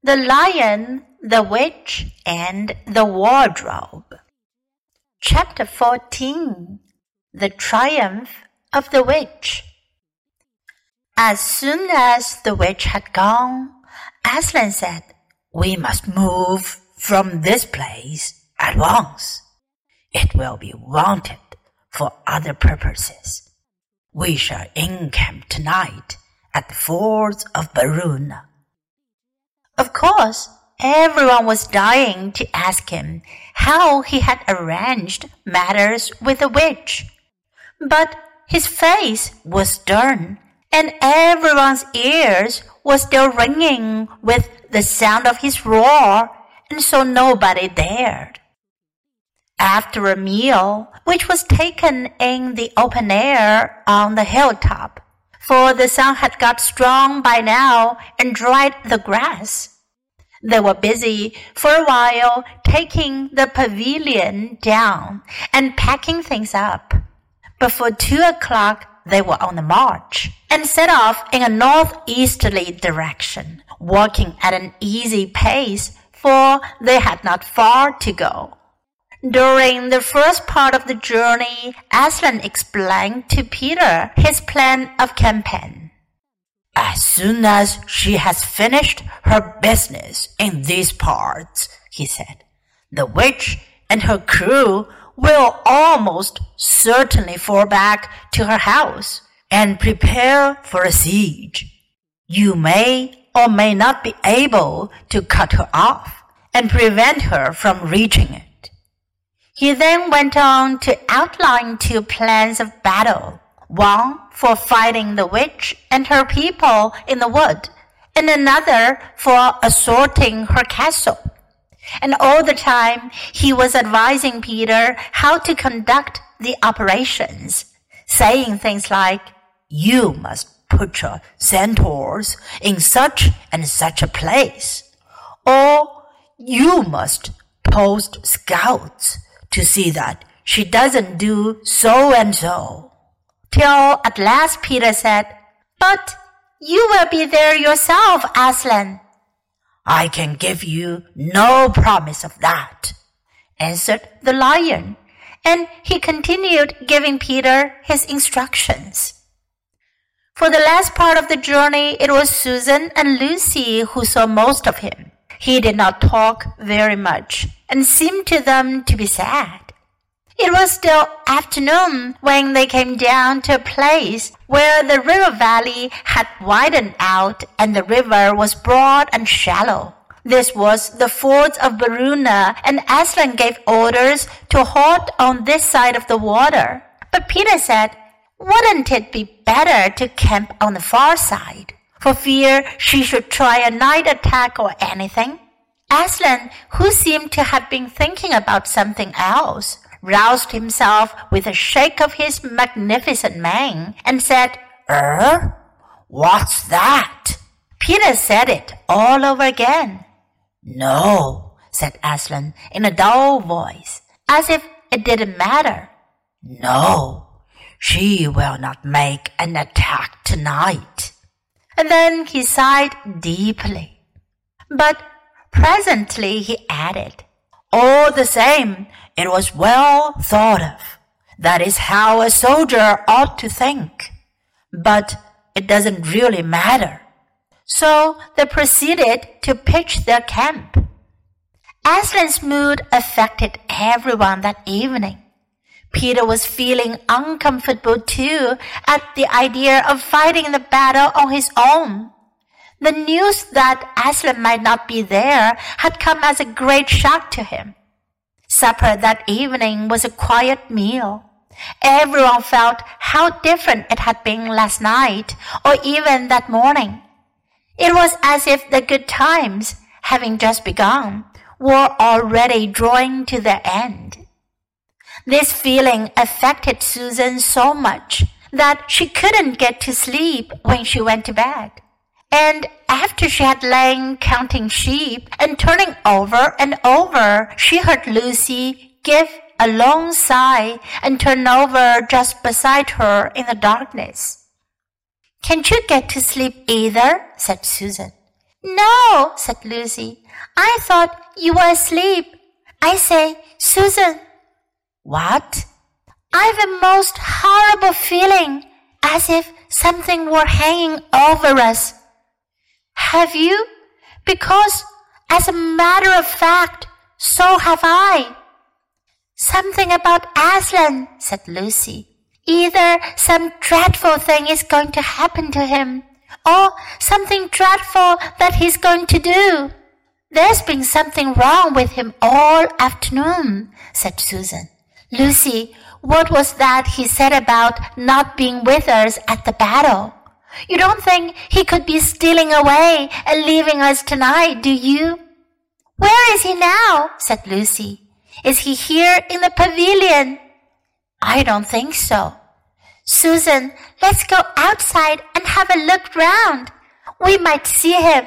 The Lion, the Witch, and the Wardrobe. Chapter 14 The Triumph of the Witch. As soon as the witch had gone, Aslan said, We must move from this place at once. It will be wanted for other purposes. We shall encamp tonight at the fords of Beruna. Of course, everyone was dying to ask him how he had arranged matters with the witch. But his face was stern, and everyone's ears were still ringing with the sound of his roar, and so nobody dared. After a meal, which was taken in the open air on the hilltop, for the sun had got strong by now and dried the grass. They were busy for a while taking the pavilion down and packing things up. Before two o'clock, they were on the march and set off in a northeasterly direction, walking at an easy pace, for they had not far to go. During the first part of the journey, Aslan explained to Peter his plan of campaign. As soon as she has finished her business in these parts, he said, the witch and her crew will almost certainly fall back to her house and prepare for a siege. You may or may not be able to cut her off and prevent her from reaching it. He then went on to outline two plans of battle, one for fighting the witch and her people in the wood, and another for assaulting her castle. And all the time he was advising Peter how to conduct the operations, saying things like, You must put your centaurs in such and such a place, or you must post scouts to see that she doesn't do so and so. Till at last Peter said, But you will be there yourself, Aslan. I can give you no promise of that, answered the lion, and he continued giving Peter his instructions. For the last part of the journey, it was Susan and Lucy who saw most of him. He did not talk very much and seemed to them to be sad. It was still afternoon when they came down to a place where the river valley had widened out and the river was broad and shallow. This was the fords of Beruna, and Aslan gave orders to halt on this side of the water. But Peter said, Wouldn't it be better to camp on the far side? for fear she should try a night attack or anything. Aslan, who seemed to have been thinking about something else, roused himself with a shake of his magnificent mane and said, Er? What's that? Peter said it all over again. No, said Aslan in a dull voice, as if it didn't matter. No, she will not make an attack tonight and then he sighed deeply. But presently he added, All the same, it was well thought of. That is how a soldier ought to think. But it doesn't really matter. So they proceeded to pitch their camp. Aslan's mood affected everyone that evening. Peter was feeling uncomfortable too at the idea of fighting the battle on his own. The news that Aslan might not be there had come as a great shock to him. Supper that evening was a quiet meal. Everyone felt how different it had been last night or even that morning. It was as if the good times, having just begun, were already drawing to their end. This feeling affected Susan so much that she couldn't get to sleep when she went to bed. And after she had lain counting sheep and turning over and over, she heard Lucy give a long sigh and turn over just beside her in the darkness. Can't you get to sleep either? said Susan. No, said Lucy. I thought you were asleep. I say, Susan. What? I've a most horrible feeling, as if something were hanging over us. Have you? Because, as a matter of fact, so have I. Something about Aslan, said Lucy. Either some dreadful thing is going to happen to him, or something dreadful that he's going to do. There's been something wrong with him all afternoon, said Susan. Lucy, what was that he said about not being with us at the battle? You don't think he could be stealing away and leaving us tonight, do you? Where is he now? said Lucy. Is he here in the pavilion? I don't think so. Susan, let's go outside and have a look round. We might see him.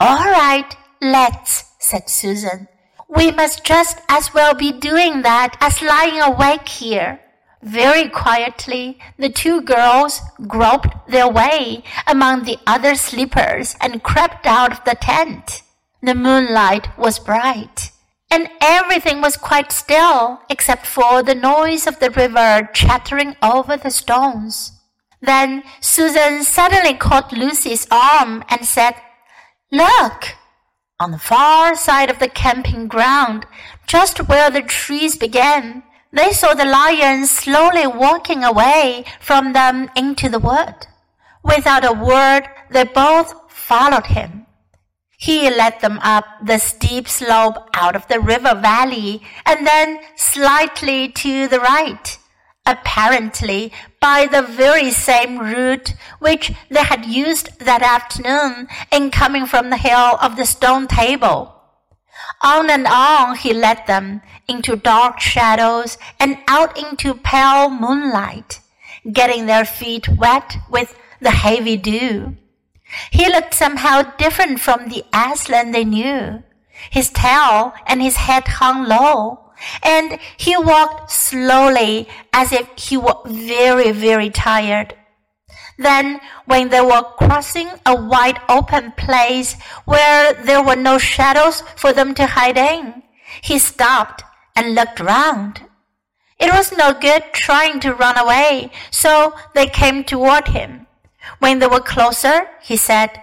All right, let's, said Susan. We must just as well be doing that as lying awake here. Very quietly, the two girls groped their way among the other sleepers and crept out of the tent. The moonlight was bright, and everything was quite still except for the noise of the river chattering over the stones. Then Susan suddenly caught Lucy's arm and said, Look! On the far side of the camping ground, just where the trees began, they saw the lion slowly walking away from them into the wood. Without a word, they both followed him. He led them up the steep slope out of the river valley and then slightly to the right apparently by the very same route which they had used that afternoon in coming from the hill of the stone table. On and on he led them into dark shadows and out into pale moonlight, getting their feet wet with the heavy dew. He looked somehow different from the Aslan they knew. His tail and his head hung low, and he walked slowly as if he were very, very tired. Then, when they were crossing a wide open place where there were no shadows for them to hide in, he stopped and looked round. It was no good trying to run away, so they came toward him. When they were closer, he said,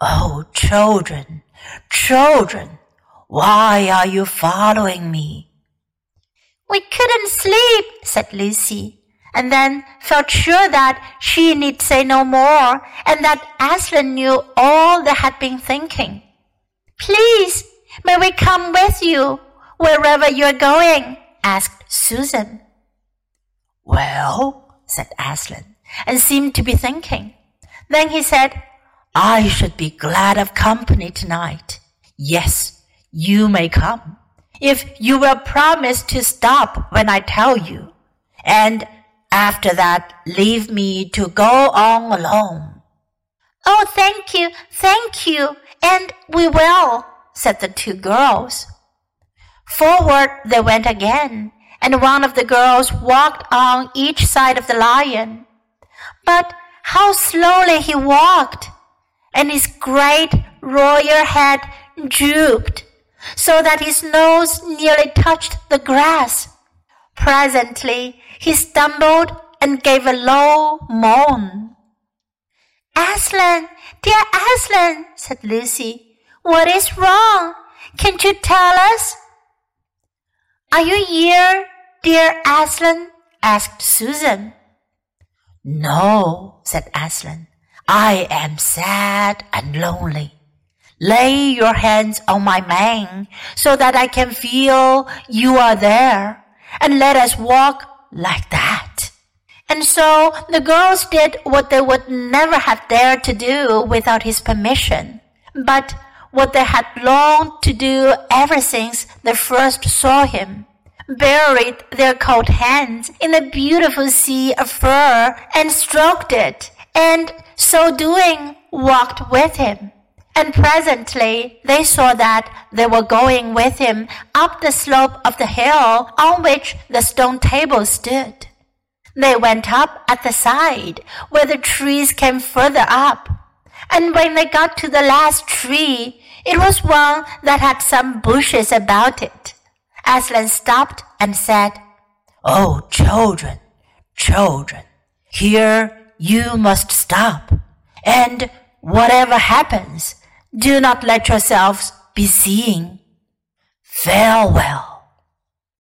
Oh, children, children, why are you following me? We couldn't sleep, said Lucy, and then felt sure that she need say no more, and that Aslan knew all they had been thinking. Please, may we come with you wherever you're going? asked Susan. Well, said Aslan, and seemed to be thinking. Then he said, I should be glad of company tonight. Yes, you may come if you will promise to stop when I tell you, and after that leave me to go on alone. Oh, thank you, thank you, and we will, said the two girls. Forward they went again, and one of the girls walked on each side of the lion. But how slowly he walked, and his great royal head drooped so that his nose nearly touched the grass. Presently he stumbled and gave a low moan. Aslan, dear Aslan, said Lucy, what is wrong? Can't you tell us? Are you here, dear Aslan? asked Susan. No, said Aslan. I am sad and lonely. Lay your hands on my mane so that I can feel you are there, and let us walk like that. And so the girls did what they would never have dared to do without his permission, but what they had longed to do ever since they first saw him. Buried their cold hands in the beautiful sea of fur and stroked it, and so doing walked with him. And presently they saw that they were going with him up the slope of the hill on which the stone table stood. They went up at the side where the trees came further up. And when they got to the last tree, it was one that had some bushes about it. Aslan stopped and said, Oh, children, children, here you must stop. And whatever happens, do not let yourselves be seen. Farewell.